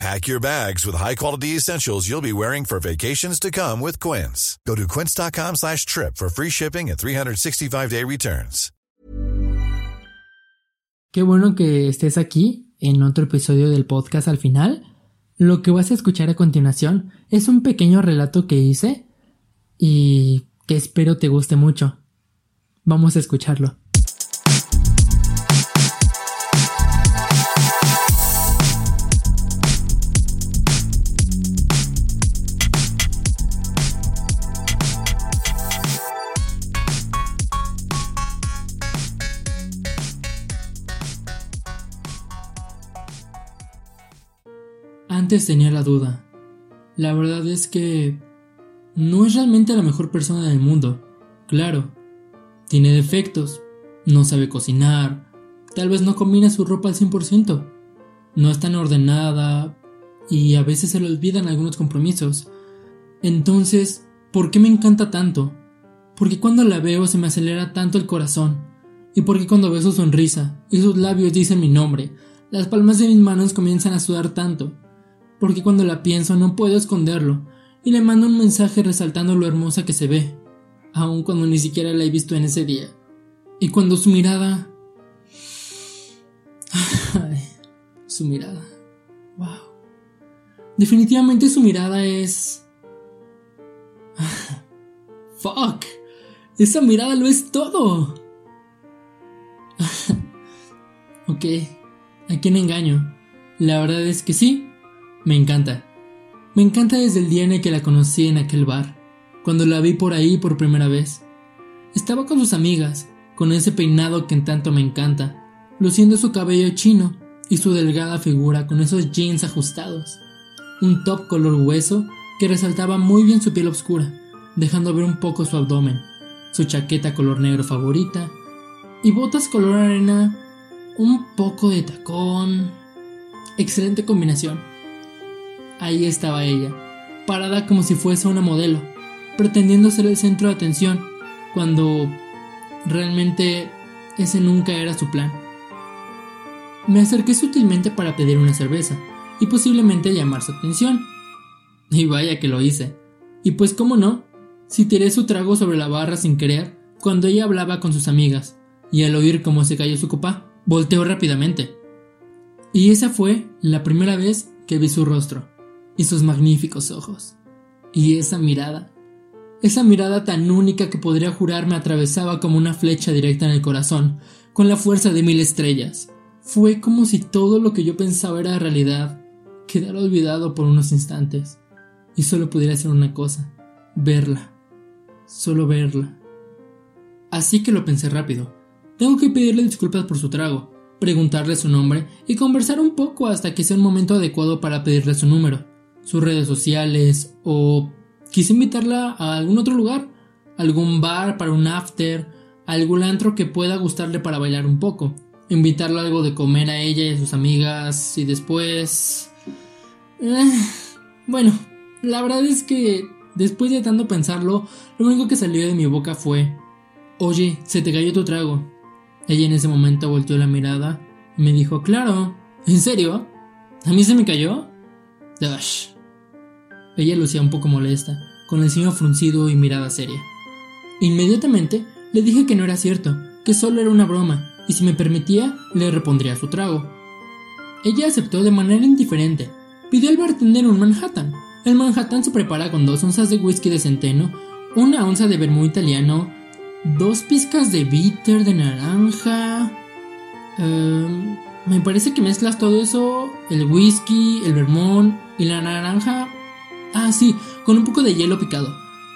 Pack your bags with high-quality essentials you'll be wearing for vacations to come with Quince. Go to quince.com slash trip for free shipping and 365-day returns. Qué bueno que estés aquí en otro episodio del podcast al final. Lo que vas a escuchar a continuación es un pequeño relato que hice y que espero te guste mucho. Vamos a escucharlo. Tenía la duda. La verdad es que no es realmente la mejor persona del mundo. Claro, tiene defectos, no sabe cocinar, tal vez no combina su ropa al 100%, no es tan ordenada y a veces se le olvidan algunos compromisos. Entonces, ¿por qué me encanta tanto? Porque cuando la veo se me acelera tanto el corazón. Y porque cuando veo su sonrisa y sus labios dicen mi nombre, las palmas de mis manos comienzan a sudar tanto porque cuando la pienso no puedo esconderlo, y le mando un mensaje resaltando lo hermosa que se ve, aun cuando ni siquiera la he visto en ese día. Y cuando su mirada... su mirada. Wow. Definitivamente su mirada es... Fuck. Esa mirada lo es todo. ok. ¿A quién engaño? La verdad es que sí, me encanta. Me encanta desde el día en el que la conocí en aquel bar, cuando la vi por ahí por primera vez. Estaba con sus amigas, con ese peinado que en tanto me encanta, luciendo su cabello chino y su delgada figura con esos jeans ajustados. Un top color hueso que resaltaba muy bien su piel oscura, dejando ver un poco su abdomen, su chaqueta color negro favorita y botas color arena, un poco de tacón. Excelente combinación. Ahí estaba ella, parada como si fuese una modelo, pretendiendo ser el centro de atención, cuando realmente ese nunca era su plan. Me acerqué sutilmente para pedir una cerveza y posiblemente llamar su atención. Y vaya que lo hice. Y pues cómo no, si tiré su trago sobre la barra sin querer cuando ella hablaba con sus amigas, y al oír cómo se cayó su copa, volteó rápidamente. Y esa fue la primera vez que vi su rostro y sus magníficos ojos. Y esa mirada, esa mirada tan única que podría jurar me atravesaba como una flecha directa en el corazón, con la fuerza de mil estrellas. Fue como si todo lo que yo pensaba era realidad, quedara olvidado por unos instantes, y solo pudiera hacer una cosa, verla, solo verla. Así que lo pensé rápido. Tengo que pedirle disculpas por su trago, preguntarle su nombre y conversar un poco hasta que sea un momento adecuado para pedirle su número sus redes sociales o quise invitarla a algún otro lugar, algún bar para un after, algún antro que pueda gustarle para bailar un poco, invitarle algo de comer a ella y a sus amigas y después... Eh, bueno, la verdad es que después de tanto pensarlo, lo único que salió de mi boca fue, oye, se te cayó tu trago. Ella en ese momento volteó la mirada y me dijo, claro, ¿en serio? ¿A mí se me cayó? Ella lucía un poco molesta, con el ceño fruncido y mirada seria. Inmediatamente le dije que no era cierto, que solo era una broma, y si me permitía, le repondría su trago. Ella aceptó de manera indiferente. Pidió al bartender un Manhattan. El Manhattan se prepara con dos onzas de whisky de centeno, una onza de vermú italiano, dos pizcas de bitter de naranja. Em, me parece que mezclas todo eso, el whisky, el vermón y la naranja Ah, sí, con un poco de hielo picado.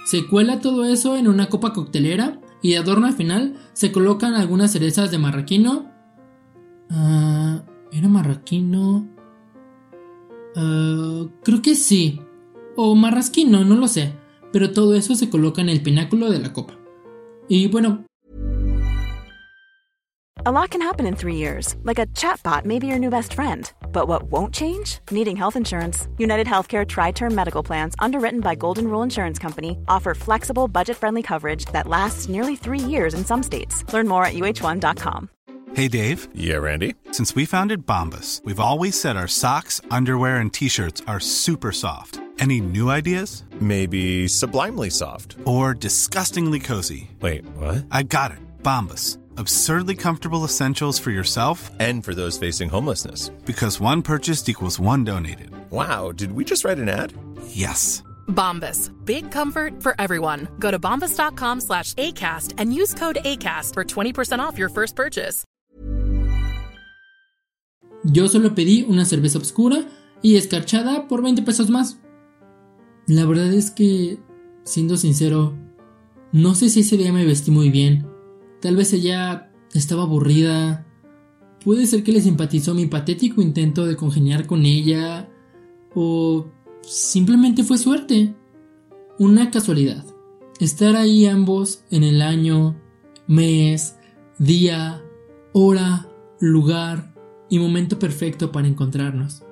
Se cuela todo eso en una copa coctelera y de adorno al final se colocan algunas cerezas de marraquino. Ah, ¿Era marraquino? Ah, creo que sí. O marrasquino, no lo sé. Pero todo eso se coloca en el pináculo de la copa. Y bueno. A lot can happen in three years, like a chatbot may be your new best friend. But what won't change? Needing health insurance. United Healthcare Tri Term Medical Plans, underwritten by Golden Rule Insurance Company, offer flexible, budget friendly coverage that lasts nearly three years in some states. Learn more at uh1.com. Hey, Dave. Yeah, Randy. Since we founded Bombus, we've always said our socks, underwear, and t shirts are super soft. Any new ideas? Maybe sublimely soft. Or disgustingly cozy. Wait, what? I got it. Bombus absurdly comfortable essentials for yourself and for those facing homelessness. Because one purchased equals one donated. Wow, did we just write an ad? Yes. Bombas. Big comfort for everyone. Go to bombas.com slash ACAST and use code ACAST for 20% off your first purchase. Yo solo pedí una cerveza oscura y escarchada por 20 pesos más. La verdad es que, siendo sincero, no sé si ese día me vestí muy bien Tal vez ella estaba aburrida. Puede ser que le simpatizó mi patético intento de congeniar con ella. O simplemente fue suerte. Una casualidad. Estar ahí ambos en el año, mes, día, hora, lugar y momento perfecto para encontrarnos.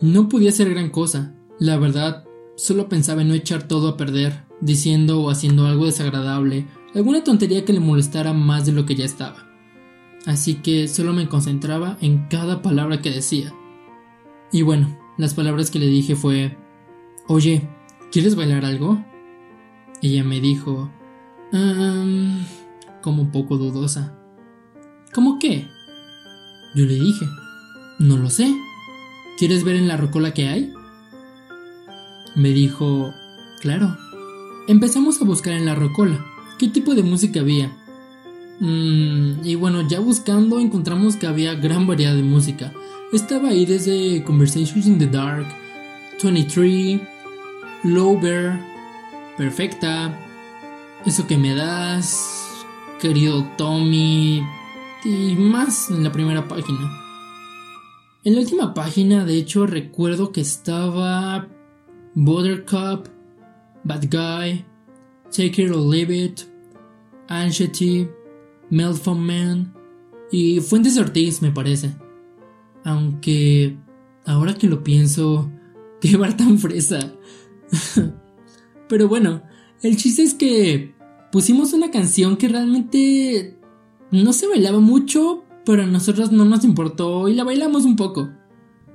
No podía ser gran cosa. La verdad, solo pensaba en no echar todo a perder, diciendo o haciendo algo desagradable alguna tontería que le molestara más de lo que ya estaba. Así que solo me concentraba en cada palabra que decía. Y bueno, las palabras que le dije fue, Oye, ¿quieres bailar algo? Ella me dijo, como un poco dudosa. ¿Cómo qué? Yo le dije, no lo sé. ¿Quieres ver en la rocola que hay? Me dijo, claro. Empezamos a buscar en la rocola qué tipo de música había. Mm, y bueno, ya buscando encontramos que había gran variedad de música. Estaba ahí desde Conversations in the Dark, 23, Low Bear, Perfecta, Eso que me das, querido Tommy, y más en la primera página. En la última página, de hecho, recuerdo que estaba Buttercup, Bad Guy, Take It or Leave It, Anxiety, Meltphone Man y Fuentes Ortiz, me parece. Aunque, ahora que lo pienso, qué bar tan fresa. Pero bueno, el chiste es que pusimos una canción que realmente no se bailaba mucho, pero a nosotros no nos importó y la bailamos un poco.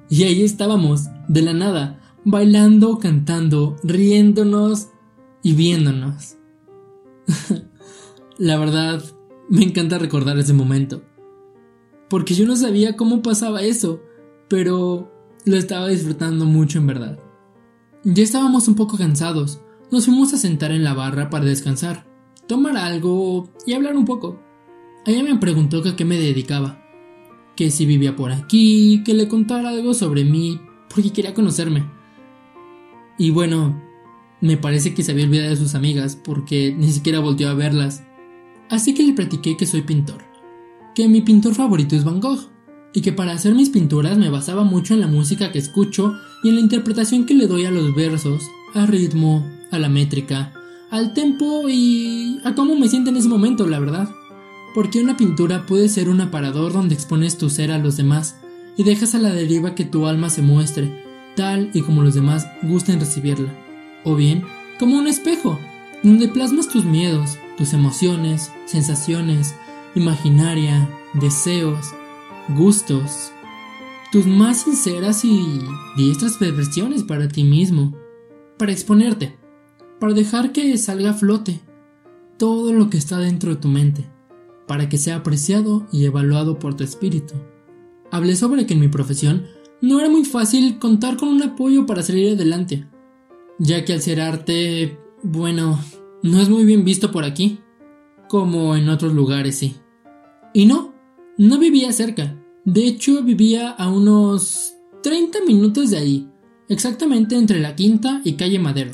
Y ahí estábamos, de la nada, bailando, cantando, riéndonos y viéndonos. La verdad, me encanta recordar ese momento. Porque yo no sabía cómo pasaba eso, pero lo estaba disfrutando mucho en verdad. Ya estábamos un poco cansados, nos fuimos a sentar en la barra para descansar, tomar algo y hablar un poco. Ella me preguntó que a qué me dedicaba, que si vivía por aquí, que le contara algo sobre mí, porque quería conocerme. Y bueno, me parece que se había olvidado de sus amigas porque ni siquiera volteó a verlas Así que le platiqué que soy pintor, que mi pintor favorito es Van Gogh, y que para hacer mis pinturas me basaba mucho en la música que escucho y en la interpretación que le doy a los versos, al ritmo, a la métrica, al tempo y a cómo me siento en ese momento, la verdad. Porque una pintura puede ser un aparador donde expones tu ser a los demás y dejas a la deriva que tu alma se muestre, tal y como los demás gusten recibirla. O bien, como un espejo, donde plasmas tus miedos, tus emociones, sensaciones, imaginaria, deseos, gustos, tus más sinceras y diestras perversiones para ti mismo, para exponerte, para dejar que salga a flote todo lo que está dentro de tu mente, para que sea apreciado y evaluado por tu espíritu. Hablé sobre que en mi profesión no era muy fácil contar con un apoyo para salir adelante, ya que al ser arte, bueno, no es muy bien visto por aquí, como en otros lugares, sí. Y no, no vivía cerca. De hecho, vivía a unos 30 minutos de ahí, exactamente entre la Quinta y Calle Madero.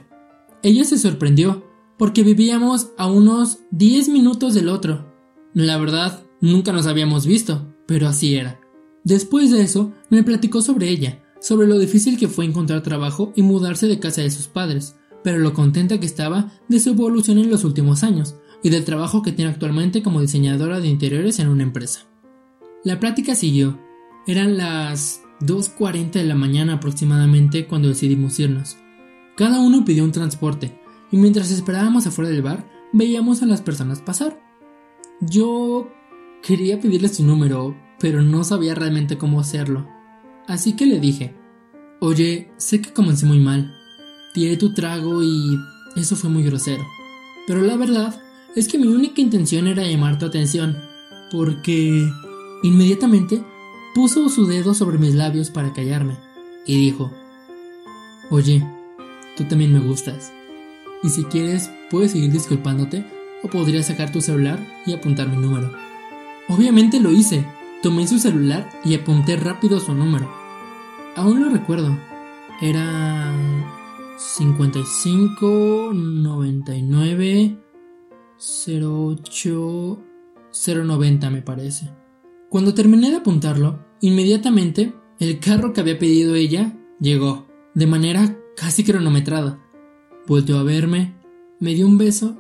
Ella se sorprendió, porque vivíamos a unos 10 minutos del otro. La verdad, nunca nos habíamos visto, pero así era. Después de eso, me platicó sobre ella, sobre lo difícil que fue encontrar trabajo y mudarse de casa de sus padres, pero lo contenta que estaba de su evolución en los últimos años y del trabajo que tiene actualmente como diseñadora de interiores en una empresa. La plática siguió. Eran las 2.40 de la mañana aproximadamente cuando decidimos irnos. Cada uno pidió un transporte y mientras esperábamos afuera del bar veíamos a las personas pasar. Yo quería pedirle su número, pero no sabía realmente cómo hacerlo. Así que le dije, oye, sé que comencé muy mal, tiré tu trago y eso fue muy grosero. Pero la verdad es que mi única intención era llamar tu atención, porque inmediatamente puso su dedo sobre mis labios para callarme y dijo, oye, tú también me gustas. Y si quieres, puedes seguir disculpándote o podrías sacar tu celular y apuntar mi número. Obviamente lo hice. Tomé su celular y apunté rápido su número. Aún lo recuerdo. Era 55 99 08 090 me parece. Cuando terminé de apuntarlo, inmediatamente el carro que había pedido ella llegó, de manera casi cronometrada. Volteó a verme, me dio un beso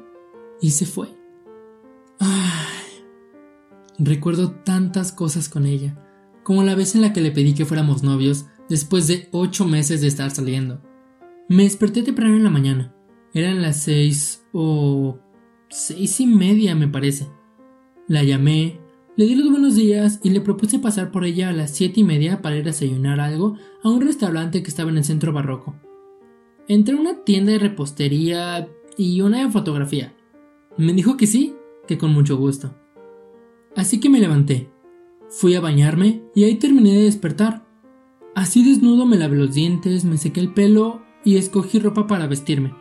y se fue. Ay, recuerdo tantas cosas con ella, como la vez en la que le pedí que fuéramos novios después de ocho meses de estar saliendo. Me desperté temprano en la mañana. Eran las seis o seis y media, me parece. La llamé, le di los buenos días y le propuse pasar por ella a las siete y media para ir a desayunar algo a un restaurante que estaba en el centro barroco. Entré a una tienda de repostería y una de fotografía. Me dijo que sí, que con mucho gusto. Así que me levanté, fui a bañarme y ahí terminé de despertar. Así desnudo me lavé los dientes, me sequé el pelo y escogí ropa para vestirme.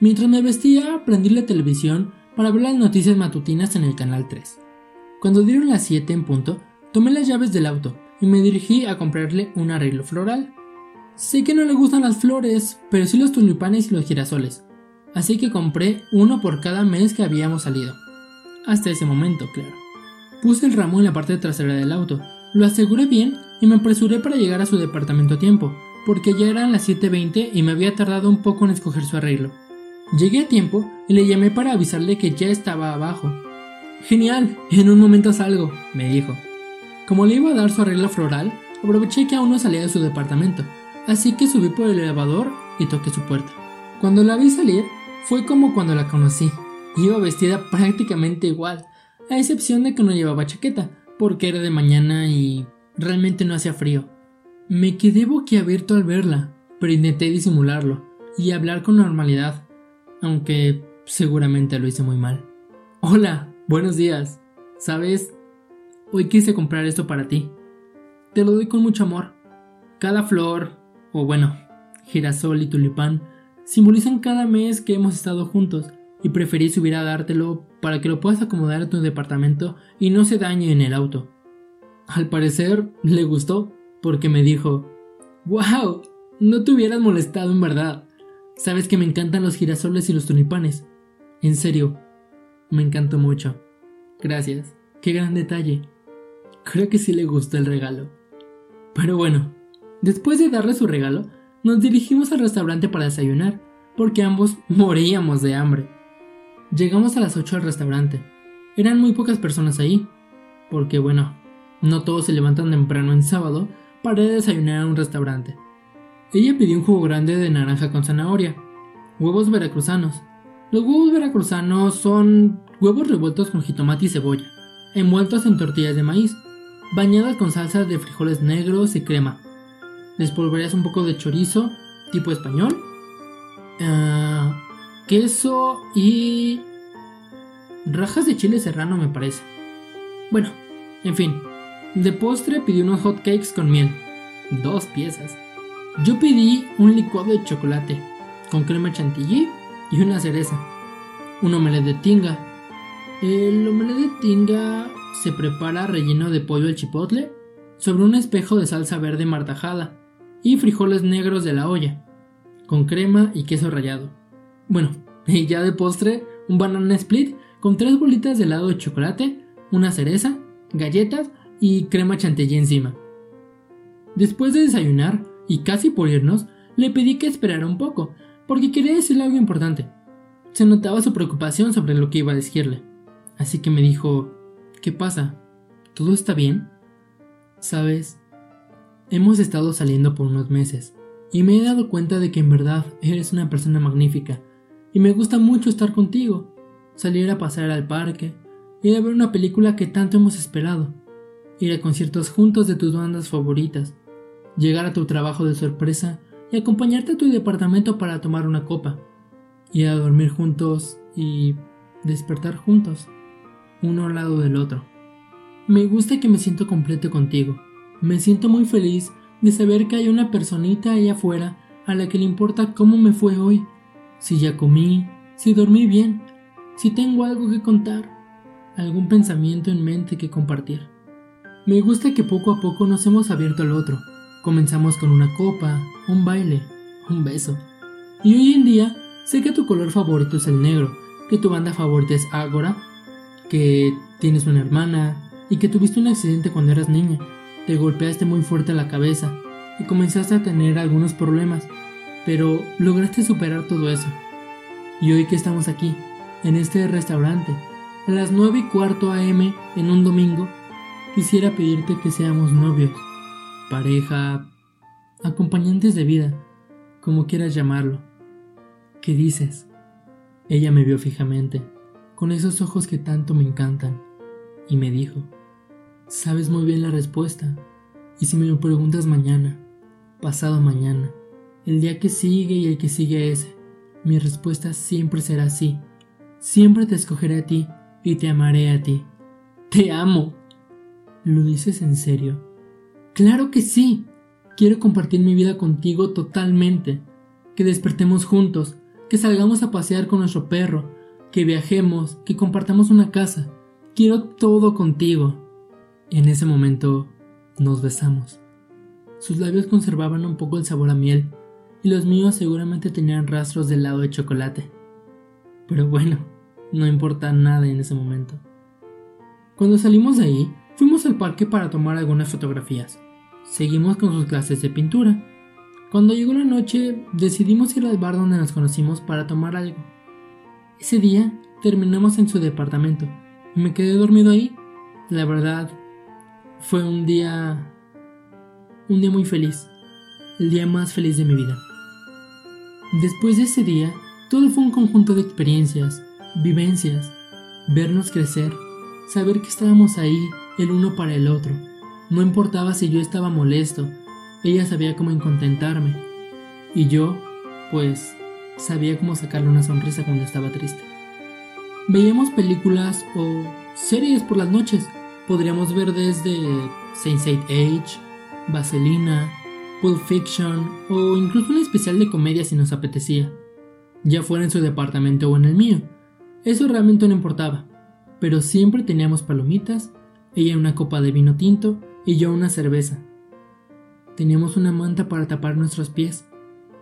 Mientras me vestía, prendí la televisión para ver las noticias matutinas en el canal 3. Cuando dieron las 7 en punto, tomé las llaves del auto y me dirigí a comprarle un arreglo floral. Sé que no le gustan las flores, pero sí los tulipanes y los girasoles, así que compré uno por cada mes que habíamos salido. Hasta ese momento, claro. Puse el ramo en la parte trasera del auto, lo aseguré bien y me apresuré para llegar a su departamento a tiempo, porque ya eran las 7.20 y me había tardado un poco en escoger su arreglo. Llegué a tiempo y le llamé para avisarle que ya estaba abajo. Genial, en un momento salgo, me dijo. Como le iba a dar su arreglo floral, aproveché que aún no salía de su departamento, así que subí por el elevador y toqué su puerta. Cuando la vi salir, fue como cuando la conocí. Iba vestida prácticamente igual, a excepción de que no llevaba chaqueta, porque era de mañana y realmente no hacía frío. Me quedé boquiabierto al verla, pero intenté disimularlo y hablar con normalidad, aunque seguramente lo hice muy mal. Hola, buenos días. ¿Sabes? Hoy quise comprar esto para ti. Te lo doy con mucho amor. Cada flor, o bueno, girasol y tulipán, simbolizan cada mes que hemos estado juntos y preferí subir a dártelo para que lo puedas acomodar en tu departamento y no se dañe en el auto. Al parecer le gustó porque me dijo, ¡Wow! No te hubieras molestado en verdad. Sabes que me encantan los girasoles y los tulipanes. En serio, me encantó mucho. Gracias. Qué gran detalle. Creo que sí le gustó el regalo. Pero bueno, después de darle su regalo, nos dirigimos al restaurante para desayunar, porque ambos moríamos de hambre. Llegamos a las 8 al restaurante. Eran muy pocas personas ahí, porque bueno, no todos se levantan temprano en sábado para desayunar a un restaurante. Ella pidió un jugo grande de naranja con zanahoria, huevos veracruzanos. Los huevos veracruzanos son huevos revueltos con jitomate y cebolla, envueltos en tortillas de maíz, bañadas con salsa de frijoles negros y crema. Les polvoreas un poco de chorizo, tipo español, ah, queso y rajas de chile serrano me parece. Bueno, en fin, de postre pidió unos hot cakes con miel, dos piezas. Yo pedí un licuado de chocolate con crema chantilly y una cereza. Un omelette de tinga. El omelette de tinga se prepara relleno de pollo al chipotle sobre un espejo de salsa verde martajada y frijoles negros de la olla, con crema y queso rallado. Bueno, y ya de postre, un banana split con tres bolitas de helado de chocolate, una cereza, galletas y crema chantilly encima. Después de desayunar, y casi por irnos, le pedí que esperara un poco, porque quería decirle algo importante. Se notaba su preocupación sobre lo que iba a decirle. Así que me dijo, ¿qué pasa? ¿Todo está bien? Sabes, hemos estado saliendo por unos meses y me he dado cuenta de que en verdad eres una persona magnífica y me gusta mucho estar contigo, salir a pasear al parque, ir a ver una película que tanto hemos esperado, ir a conciertos juntos de tus bandas favoritas, llegar a tu trabajo de sorpresa y acompañarte a tu departamento para tomar una copa, ir a dormir juntos y despertar juntos, uno al lado del otro. Me gusta que me siento completo contigo. Me siento muy feliz de saber que hay una personita ahí afuera a la que le importa cómo me fue hoy, si ya comí, si dormí bien, si tengo algo que contar, algún pensamiento en mente que compartir. Me gusta que poco a poco nos hemos abierto al otro. Comenzamos con una copa, un baile, un beso. Y hoy en día sé que tu color favorito es el negro, que tu banda favorita es Ágora, que tienes una hermana, y que tuviste un accidente cuando eras niña, te golpeaste muy fuerte la cabeza y comenzaste a tener algunos problemas, pero lograste superar todo eso. Y hoy que estamos aquí, en este restaurante, a las 9 y cuarto am en un domingo, quisiera pedirte que seamos novios, pareja, acompañantes de vida, como quieras llamarlo. ¿Qué dices? Ella me vio fijamente, con esos ojos que tanto me encantan, y me dijo, Sabes muy bien la respuesta. Y si me lo preguntas mañana, pasado mañana, el día que sigue y el que sigue ese, mi respuesta siempre será sí. Siempre te escogeré a ti y te amaré a ti. Te amo. ¿Lo dices en serio? Claro que sí. Quiero compartir mi vida contigo totalmente. Que despertemos juntos, que salgamos a pasear con nuestro perro, que viajemos, que compartamos una casa. Quiero todo contigo. En ese momento nos besamos. Sus labios conservaban un poco el sabor a miel y los míos seguramente tenían rastros de helado de chocolate. Pero bueno, no importa nada en ese momento. Cuando salimos de ahí, fuimos al parque para tomar algunas fotografías. Seguimos con sus clases de pintura. Cuando llegó la noche, decidimos ir al bar donde nos conocimos para tomar algo. Ese día terminamos en su departamento y me quedé dormido ahí. La verdad, fue un día un día muy feliz, el día más feliz de mi vida. Después de ese día, todo fue un conjunto de experiencias, vivencias, vernos crecer, saber que estábamos ahí el uno para el otro. No importaba si yo estaba molesto, ella sabía cómo incontentarme y yo, pues, sabía cómo sacarle una sonrisa cuando estaba triste. Veíamos películas o series por las noches podríamos ver desde Sense8 Age, Vaselina, Pulp Fiction o incluso un especial de comedia si nos apetecía, ya fuera en su departamento o en el mío. Eso realmente no importaba, pero siempre teníamos palomitas, ella una copa de vino tinto y yo una cerveza. Teníamos una manta para tapar nuestros pies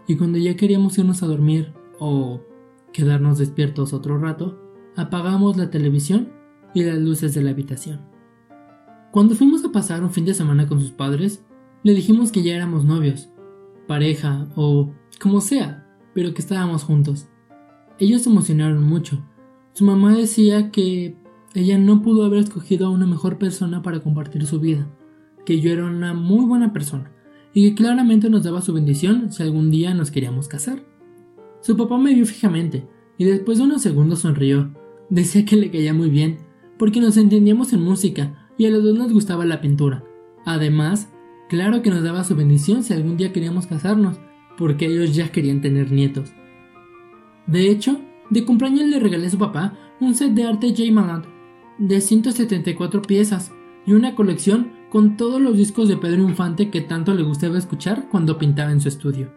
y cuando ya queríamos irnos a dormir o quedarnos despiertos otro rato, apagamos la televisión y las luces de la habitación. Cuando fuimos a pasar un fin de semana con sus padres, le dijimos que ya éramos novios, pareja o como sea, pero que estábamos juntos. Ellos se emocionaron mucho. Su mamá decía que ella no pudo haber escogido a una mejor persona para compartir su vida, que yo era una muy buena persona y que claramente nos daba su bendición si algún día nos queríamos casar. Su papá me vio fijamente y después de unos segundos sonrió. Decía que le caía muy bien, porque nos entendíamos en música y a los dos nos gustaba la pintura. Además, claro que nos daba su bendición si algún día queríamos casarnos, porque ellos ya querían tener nietos. De hecho, de cumpleaños le regalé a su papá un set de arte J. Malad de 174 piezas y una colección con todos los discos de Pedro Infante que tanto le gustaba escuchar cuando pintaba en su estudio.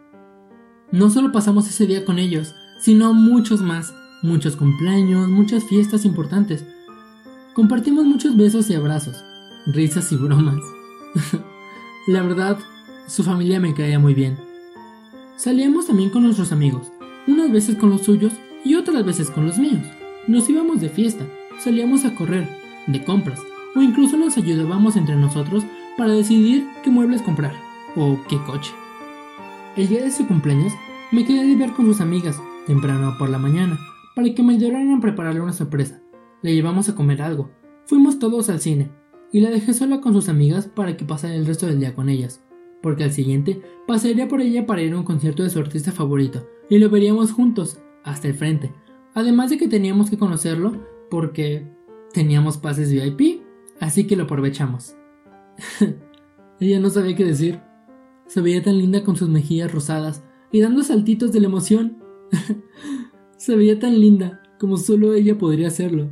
No solo pasamos ese día con ellos, sino muchos más, muchos cumpleaños, muchas fiestas importantes, Compartimos muchos besos y abrazos, risas y bromas. La verdad, su familia me caía muy bien. Salíamos también con nuestros amigos, unas veces con los suyos y otras veces con los míos. Nos íbamos de fiesta, salíamos a correr, de compras, o incluso nos ayudábamos entre nosotros para decidir qué muebles comprar o qué coche. El día de su cumpleaños me quedé de ver con sus amigas, temprano por la mañana, para que me ayudaran a prepararle una sorpresa le llevamos a comer algo. Fuimos todos al cine. y la dejé sola con sus amigas para que pasara el resto del día con ellas, porque al siguiente pasaría por ella para ir a un concierto de su artista favorito y lo veríamos juntos, hasta el frente, además de que teníamos que conocerlo porque teníamos pases VIP, así que lo aprovechamos. ella no sabía qué decir. Se veía tan linda con sus mejillas rosadas y dando saltitos de la emoción. Se veía tan linda como solo ella podría hacerlo.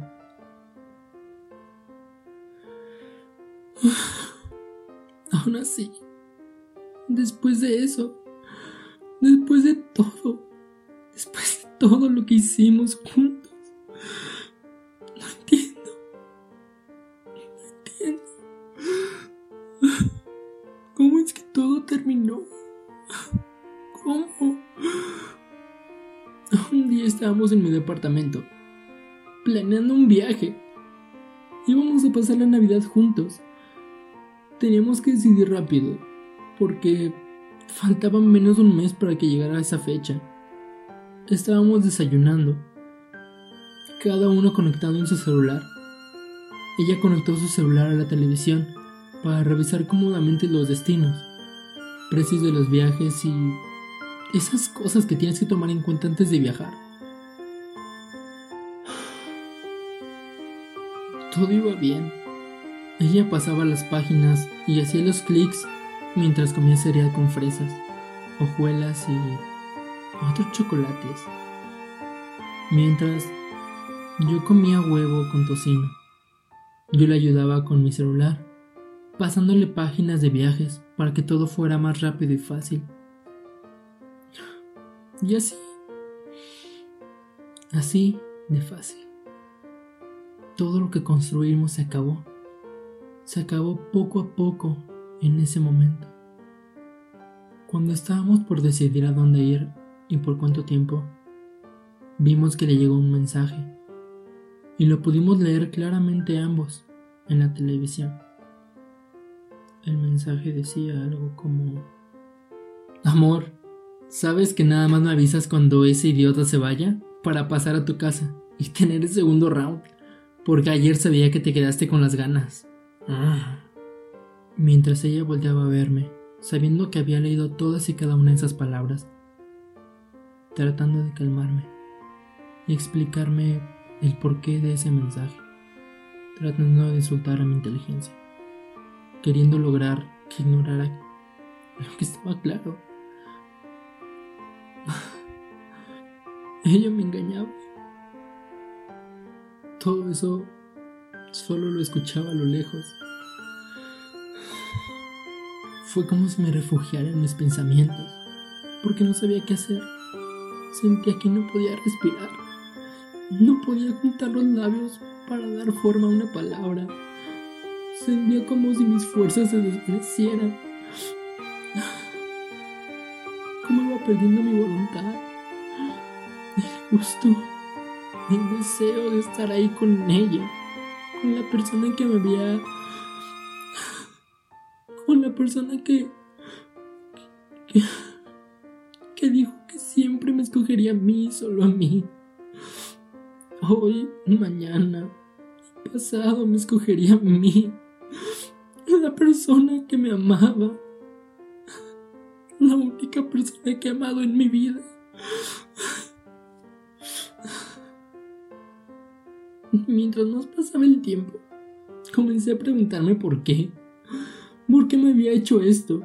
Aún así, después de eso, después de todo, después de todo lo que hicimos juntos, no entiendo, no entiendo. ¿Cómo es que todo terminó? ¿Cómo? Un día estábamos en mi departamento, planeando un viaje. Íbamos a pasar la Navidad juntos. Teníamos que decidir rápido, porque faltaba menos de un mes para que llegara esa fecha. Estábamos desayunando, cada uno conectado en su celular. Ella conectó su celular a la televisión para revisar cómodamente los destinos, precios de los viajes y esas cosas que tienes que tomar en cuenta antes de viajar. Todo iba bien. Ella pasaba las páginas y hacía los clics mientras comía cereal con fresas, hojuelas y otros chocolates. Mientras yo comía huevo con tocino. Yo le ayudaba con mi celular, pasándole páginas de viajes para que todo fuera más rápido y fácil. Y así. Así de fácil. Todo lo que construimos se acabó. Se acabó poco a poco en ese momento. Cuando estábamos por decidir a dónde ir y por cuánto tiempo, vimos que le llegó un mensaje y lo pudimos leer claramente ambos en la televisión. El mensaje decía algo como, Amor, ¿Sabes que nada más me avisas cuando ese idiota se vaya? Para pasar a tu casa y tener el segundo round. Porque ayer sabía que te quedaste con las ganas. Ah. Mientras ella volteaba a verme, sabiendo que había leído todas y cada una de esas palabras, tratando de calmarme y explicarme el porqué de ese mensaje, tratando de insultar a mi inteligencia, queriendo lograr que ignorara lo que estaba claro. Ella me engañaba. Todo eso solo lo escuchaba a lo lejos. Fue como si me refugiara en mis pensamientos, porque no sabía qué hacer. Sentía que no podía respirar. No podía juntar los labios para dar forma a una palabra. Sentía como si mis fuerzas se desvanecieran. Como iba perdiendo mi voluntad el gusto, el deseo de estar ahí con ella, con la persona que me había... con la persona que... que, que dijo que siempre me escogería a mí, solo a mí. Hoy, mañana, pasado me escogería a mí. La persona que me amaba. La única persona que he amado en mi vida. Mientras más pasaba el tiempo, comencé a preguntarme por qué. ¿Por qué me había hecho esto?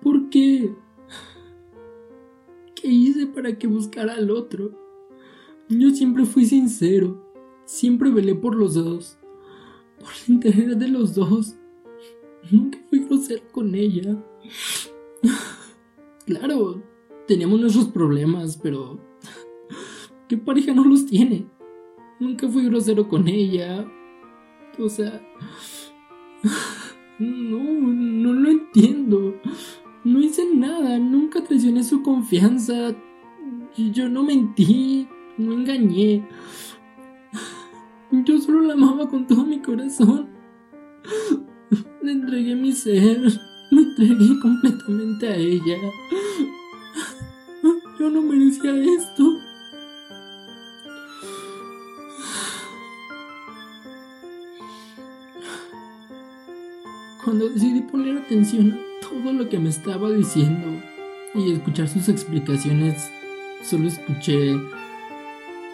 ¿Por qué? ¿Qué hice para que buscara al otro? Yo siempre fui sincero, siempre velé por los dos, por el interés de los dos. Nunca fui grosero con ella. Claro, teníamos nuestros problemas, pero ¿qué pareja no los tiene? Nunca fui grosero con ella. O sea... No, no lo entiendo. No hice nada, nunca traicioné su confianza. Yo no mentí, no engañé. Yo solo la amaba con todo mi corazón. Le entregué mi ser, me entregué completamente a ella. Yo no merecía esto. Cuando decidí poner atención a todo lo que me estaba diciendo y escuchar sus explicaciones, solo escuché,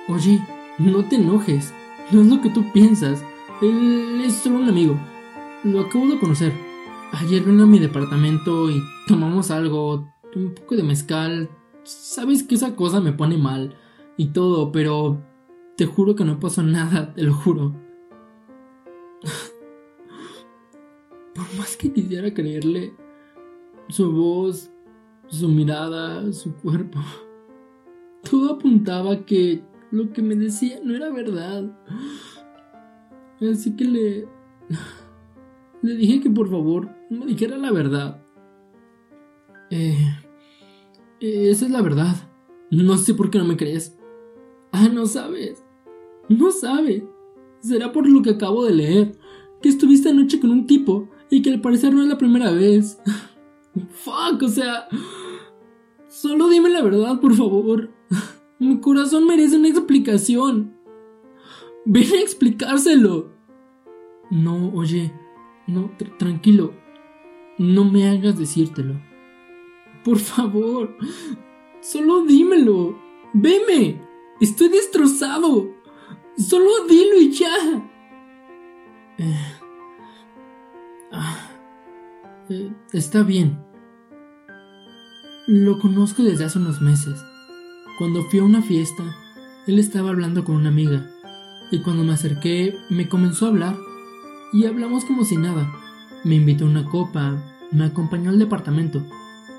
oye, no te enojes, no es lo que tú piensas, él es solo un amigo, lo acabo de conocer. Ayer vino a mi departamento y tomamos algo, un poco de mezcal. Sabes que esa cosa me pone mal y todo, pero te juro que no pasó nada, te lo juro. Por más que quisiera creerle, su voz, su mirada, su cuerpo, todo apuntaba que lo que me decía no era verdad. Así que le... Le dije que por favor me dijera la verdad. Eh, eh, esa es la verdad. No sé por qué no me crees. Ah, no sabes. No sabes. Será por lo que acabo de leer. Que estuviste anoche con un tipo y que al parecer no es la primera vez. Fuck, o sea... Solo dime la verdad, por favor. Mi corazón merece una explicación. Ven a explicárselo. No, oye, no, tranquilo. No me hagas decírtelo. Por favor, solo dímelo. Veme. Estoy destrozado. Solo dilo y ya. Eh, ah, eh, está bien. Lo conozco desde hace unos meses. Cuando fui a una fiesta, él estaba hablando con una amiga, y cuando me acerqué me comenzó a hablar, y hablamos como si nada. Me invitó a una copa, me acompañó al departamento,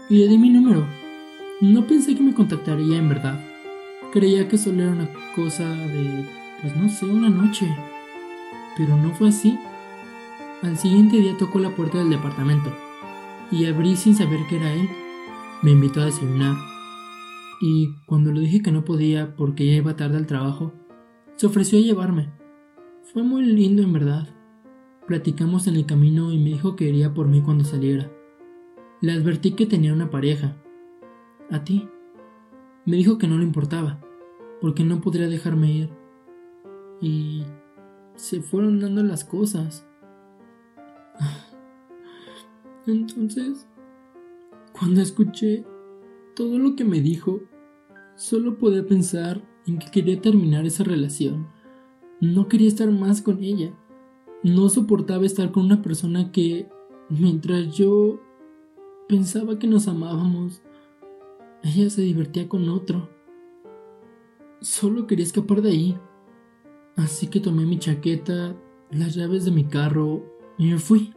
y le di mi número. No pensé que me contactaría en verdad. Creía que solo era una cosa de, pues no sé, una noche. Pero no fue así. Al siguiente día tocó la puerta del departamento, y abrí sin saber que era él. Me invitó a desayunar y cuando le dije que no podía porque ya iba tarde al trabajo, se ofreció a llevarme. Fue muy lindo en verdad. Platicamos en el camino y me dijo que iría por mí cuando saliera. Le advertí que tenía una pareja. ¿A ti? Me dijo que no le importaba, porque no podría dejarme ir. Y se fueron dando las cosas. Entonces, cuando escuché todo lo que me dijo, solo podía pensar en que quería terminar esa relación. No quería estar más con ella. No soportaba estar con una persona que, mientras yo pensaba que nos amábamos, ella se divertía con otro. Solo quería escapar de ahí. Así que tomé mi chaqueta, las llaves de mi carro y me fui.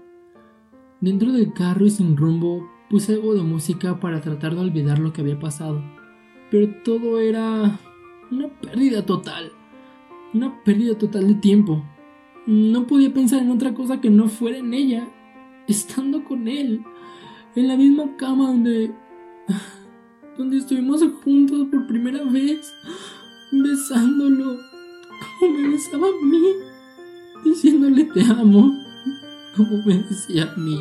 Dentro del carro y sin rumbo Puse algo de música para tratar de olvidar lo que había pasado. Pero todo era una pérdida total. Una pérdida total de tiempo. No podía pensar en otra cosa que no fuera en ella. Estando con él. En la misma cama donde... Donde estuvimos juntos por primera vez. Besándolo. Como me besaba a mí. Diciéndole te amo. Como me decía a mí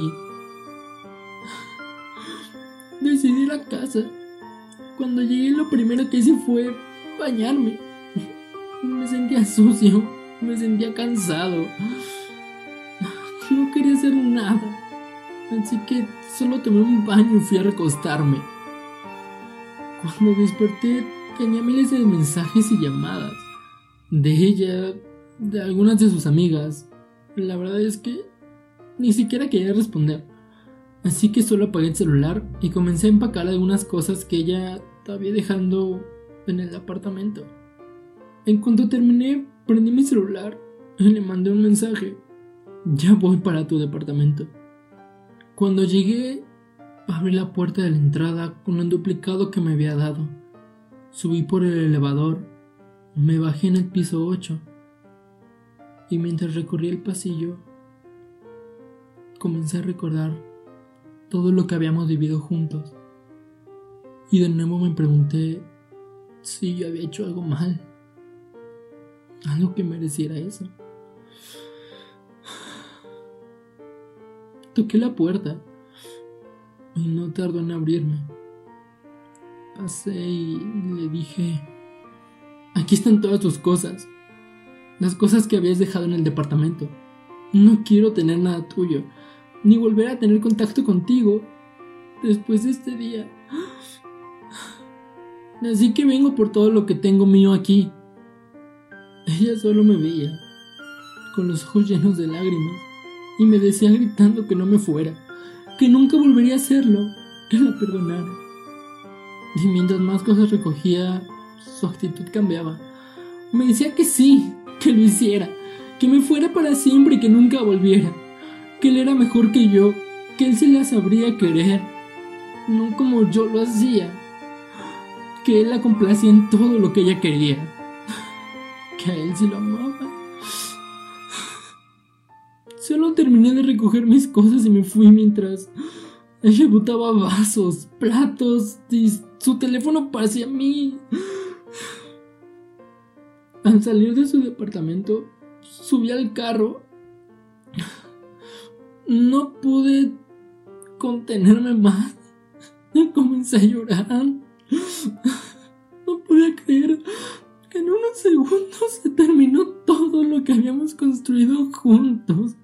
decidí ir a casa. Cuando llegué lo primero que hice fue bañarme. Me sentía sucio, me sentía cansado. No quería hacer nada. Así que solo tomé un baño y fui a recostarme. Cuando desperté tenía miles de mensajes y llamadas. De ella, de algunas de sus amigas. La verdad es que ni siquiera quería responder. Así que solo apagué el celular y comencé a empacar algunas cosas que ella estaba dejando en el apartamento. En cuanto terminé, prendí mi celular y le mandé un mensaje. Ya voy para tu departamento. Cuando llegué, abrí la puerta de la entrada con un duplicado que me había dado. Subí por el elevador, me bajé en el piso 8 y mientras recorría el pasillo, comencé a recordar todo lo que habíamos vivido juntos. Y de nuevo me pregunté si yo había hecho algo mal, algo que mereciera eso. Toqué la puerta y no tardó en abrirme. Pasé y le dije, aquí están todas tus cosas, las cosas que habías dejado en el departamento. No quiero tener nada tuyo. ni volver a tener contacto contigo después de este día. Así que vengo por todo lo que tengo mío aquí. Ella solo me veía, con los ojos llenos de lágrimas, y me decía gritando que no me fuera, que nunca volvería a hacerlo, que la perdonara. Y mientras más cosas recogía, su actitud cambiaba. Me decía que sí, que lo hiciera, que me fuera para siempre y que nunca volviera, que él era mejor que yo, que él se la sabría querer, no como yo lo hacía, que él la complacía en todo lo que ella quería, que a él sí lo amaba. Solo terminé de recoger mis cosas y me fui mientras ella botaba vasos, platos y su teléfono parecía a mí. Al salir de su departamento, subí al carro. No pude contenerme más. Comencé a llorar. No podía creer que en unos segundos se terminó todo lo que habíamos construido juntos.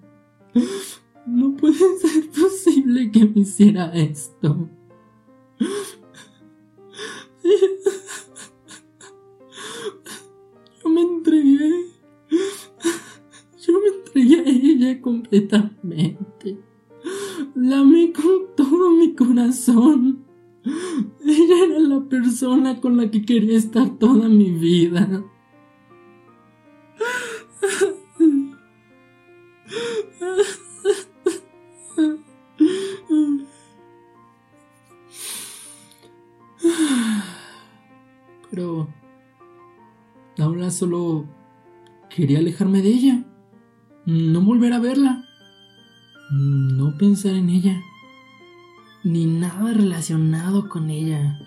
No puede ser posible que me hiciera esto. Yo me entregué. Yo me entregué a ella completamente. La amé con todo mi corazón. Ella era la persona con la que quería estar toda mi vida. Pero ahora solo quería alejarme de ella, no volver a verla, no pensar en ella, ni nada relacionado con ella.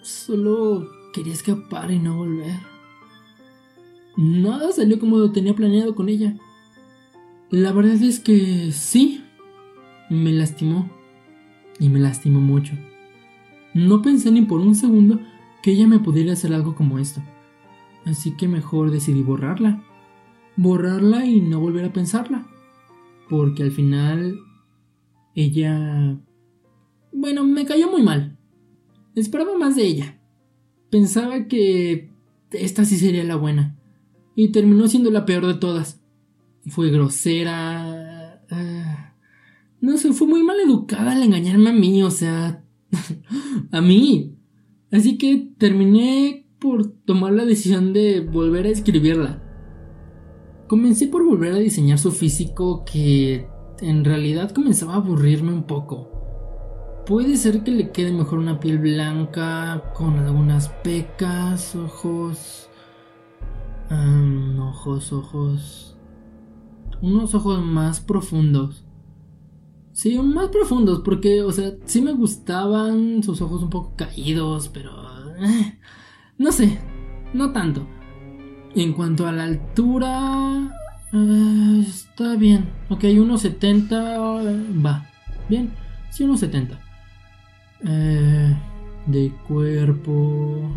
Solo quería escapar y no volver. Nada salió como lo tenía planeado con ella. La verdad es que sí, me lastimó. Y me lastimó mucho. No pensé ni por un segundo que ella me pudiera hacer algo como esto. Así que mejor decidí borrarla. Borrarla y no volver a pensarla. Porque al final ella... Bueno, me cayó muy mal. Esperaba más de ella. Pensaba que esta sí sería la buena. Y terminó siendo la peor de todas. Fue grosera. Uh, no sé, fue muy mal educada al engañarme a mí, o sea... a mí. Así que terminé por tomar la decisión de volver a escribirla. Comencé por volver a diseñar su físico que en realidad comenzaba a aburrirme un poco. Puede ser que le quede mejor una piel blanca con algunas pecas, ojos... Ojos, ojos... Unos ojos más profundos. Sí, más profundos, porque, o sea, sí me gustaban sus ojos un poco caídos, pero... Eh, no sé, no tanto. En cuanto a la altura... Eh, está bien. Ok, 1,70 va. Bien, sí, 1,70. Eh, de cuerpo...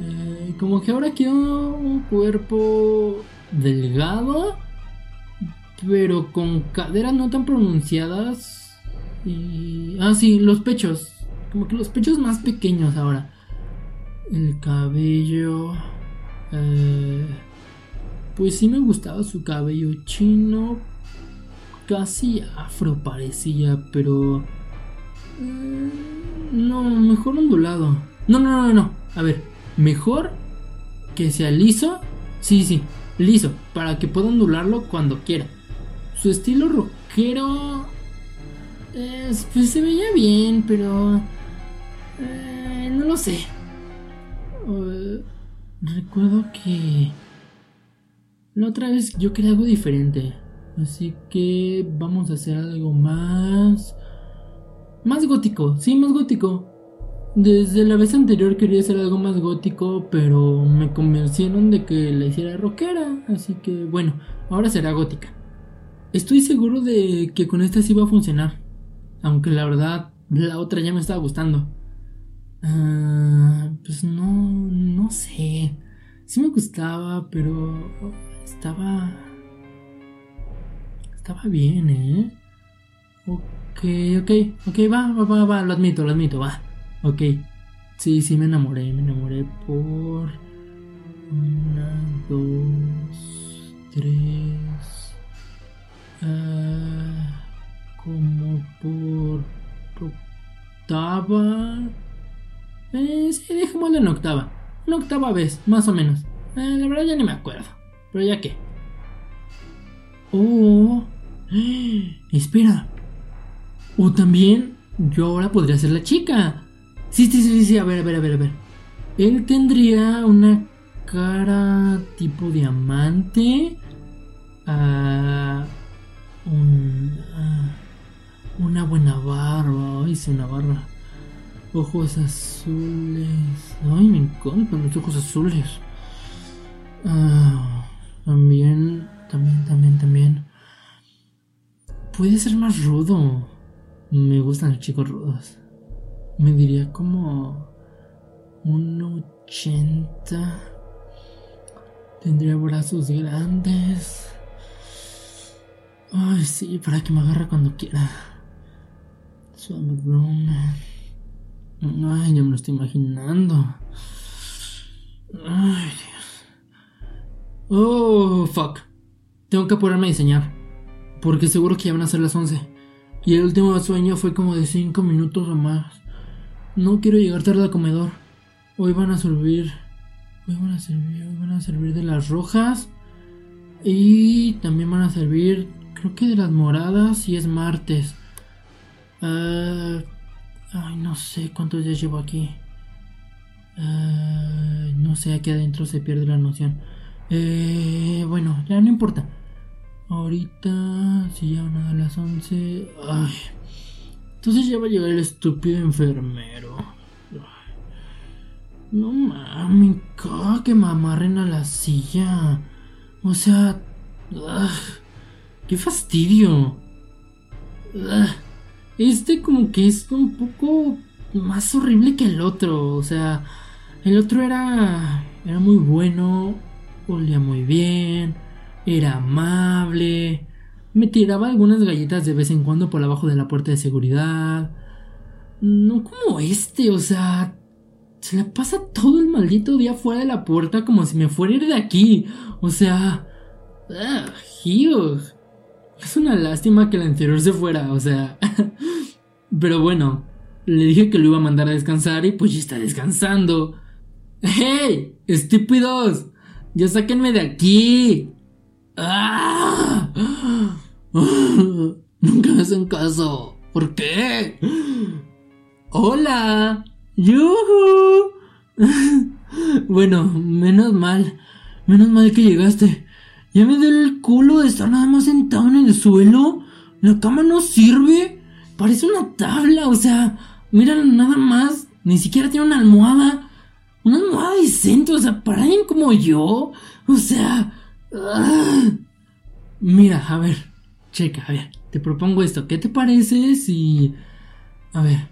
Eh, como que ahora quiero un cuerpo delgado pero con caderas no tan pronunciadas. Y. Ah, sí, los pechos. Como que los pechos más pequeños ahora. El cabello. Eh, pues sí me gustaba su cabello chino. Casi afro parecía, pero. Eh, no, mejor ondulado. No, no, no, no. A ver, mejor que sea liso. Sí, sí, liso. Para que pueda ondularlo cuando quiera. Su estilo rockero. pues se veía bien, pero. Eh, no lo sé. recuerdo que. La otra vez yo quería algo diferente. Así que vamos a hacer algo más. Más gótico, sí, más gótico. Desde la vez anterior quería hacer algo más gótico, pero me convencieron de que la hiciera rockera. Así que bueno, ahora será gótica. Estoy seguro de que con esta sí va a funcionar. Aunque la verdad, la otra ya me estaba gustando. Uh, pues no, no sé. Sí me gustaba, pero estaba... Estaba bien, ¿eh? Ok, ok, ok, va, va, va, va, lo admito, lo admito, va. Ok. Sí, sí, me enamoré, me enamoré por... Una, dos, tres... Ah, como por octava... Eh, sí, dejémoslo en octava. Una octava vez, más o menos. Eh, la verdad ya ni me acuerdo. Pero ya qué. Oh... Espera. O también yo ahora podría ser la chica. Sí, sí, sí, sí, a ver, a ver, a ver, a ver. Él tendría una cara tipo diamante. Ah, una buena barba. Ay, sí, una barba. Ojos azules. Ay, me encantan los ojos azules. Ah, también, también, también, también. Puede ser más rudo. Me gustan los chicos rudos. Me diría como un 80. Tendría brazos grandes. Ay, sí, para que me agarre cuando quiera. Su abdomen. Ay, ya me lo estoy imaginando. Ay, Dios. Oh, fuck. Tengo que apurarme a diseñar. Porque seguro que ya van a ser las 11. Y el último sueño fue como de 5 minutos o más. No quiero llegar tarde al comedor. Hoy van a servir. Hoy van a servir. Hoy van a servir de las rojas. Y también van a servir. Creo que de las moradas. Y es martes. Uh, ay, no sé cuántos días llevo aquí. Uh, no sé, aquí adentro se pierde la noción. Eh, bueno, ya no importa. Ahorita, si ya van a las 11. Ay. Entonces ya va a llegar el estúpido enfermero. No mames, que me amarren a la silla. O sea, qué fastidio. Este como que es un poco más horrible que el otro. O sea, el otro era era muy bueno, olía muy bien era amable, me tiraba algunas galletas de vez en cuando por abajo de la puerta de seguridad. No como este, o sea, se le pasa todo el maldito día fuera de la puerta como si me fuera a ir de aquí. O sea, ugh, es una lástima que el anterior se fuera, o sea. Pero bueno, le dije que lo iba a mandar a descansar y pues ya está descansando. ¡Hey! ¡Estúpidos! ¡Ya sáquenme de aquí! ¡Ah! Nunca me hacen caso. ¿Por qué? ¡Hola! ¡Yuhu! bueno, menos mal. Menos mal que llegaste. Ya me duele el culo de estar nada más sentado en el suelo. La cama no sirve. Parece una tabla, o sea, mira nada más. Ni siquiera tiene una almohada. Una almohada decente, o sea, para alguien como yo. O sea. Mira, a ver, checa, a ver, te propongo esto. ¿Qué te parece si... A ver,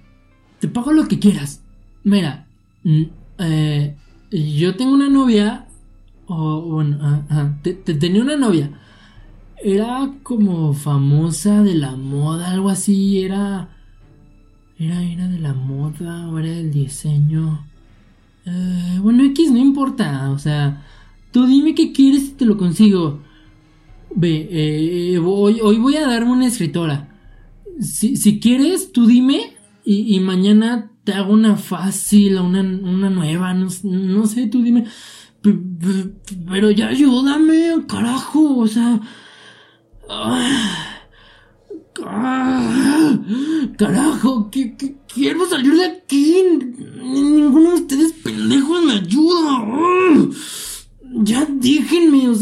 te pago lo que quieras. Mira, mm, eh, yo tengo una novia, o bueno, te, tenía una novia. Era como famosa de la moda, algo así, era... Era, era de la moda o era del diseño. Eh, bueno, X no importa, o sea... Tú dime qué quieres y te lo consigo. Ve, eh, hoy, voy a darme una escritora. Si, quieres, tú dime y, mañana te hago una fácil, una, una nueva, no, sé, tú dime. Pero ya ayúdame, carajo, o sea... carajo, quiero salir de aquí. Ninguno de ustedes pendejos me ayuda. Ya déjenme, o sea.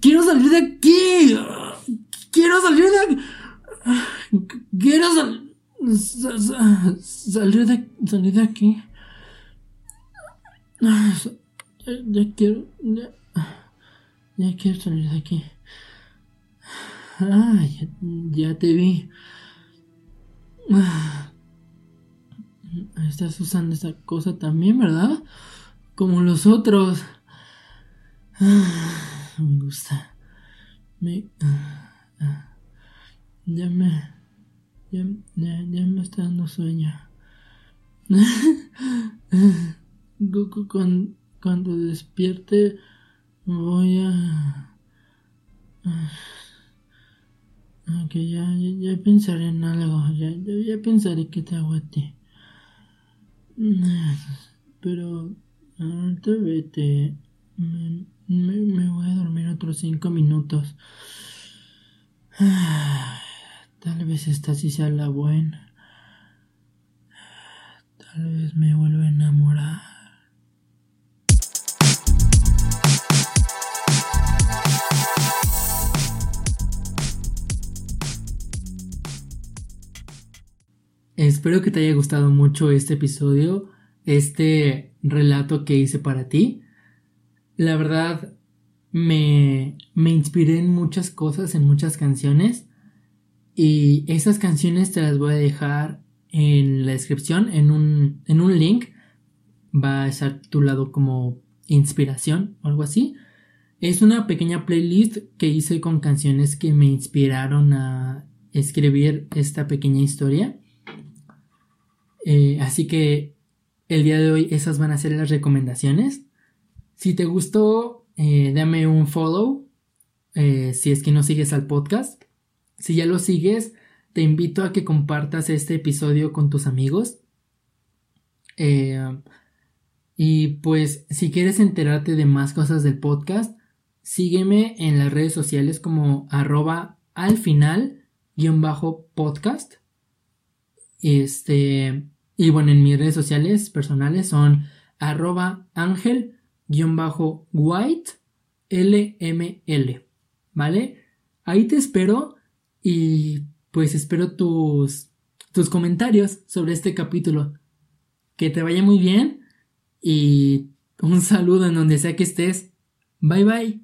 Quiero salir de aquí. Quiero salir de aquí. Quiero salir de, salir de aquí. Ya, quiero. Ya, quiero salir de aquí. Ah, ya te vi. Estás usando esa cosa también, ¿verdad? como los otros. me gusta. Me, Ya me. Ya, ya, me está dando sueño. cuando, cuando despierte, voy a. Que ya, ya, pensaré en algo. Ya, ya, pensaré que te hago a ti. Pero. Ahorita vete. Me, me voy a dormir otros cinco minutos. Tal vez esta sí sea la buena. Tal vez me vuelva a enamorar. Espero que te haya gustado mucho este episodio, este relato que hice para ti. La verdad, me, me inspiré en muchas cosas, en muchas canciones. Y esas canciones te las voy a dejar en la descripción, en un, en un link. Va a estar tu lado como inspiración o algo así. Es una pequeña playlist que hice con canciones que me inspiraron a escribir esta pequeña historia. Eh, así que el día de hoy esas van a ser las recomendaciones. Si te gustó, eh, dame un follow. Eh, si es que no sigues al podcast. Si ya lo sigues, te invito a que compartas este episodio con tus amigos. Eh, y pues si quieres enterarte de más cosas del podcast, sígueme en las redes sociales como arroba al final guion bajo podcast. Este, y bueno, en mis redes sociales personales son arroba ángel white lml. ¿Vale? Ahí te espero y pues espero tus, tus comentarios sobre este capítulo. Que te vaya muy bien y un saludo en donde sea que estés. Bye bye.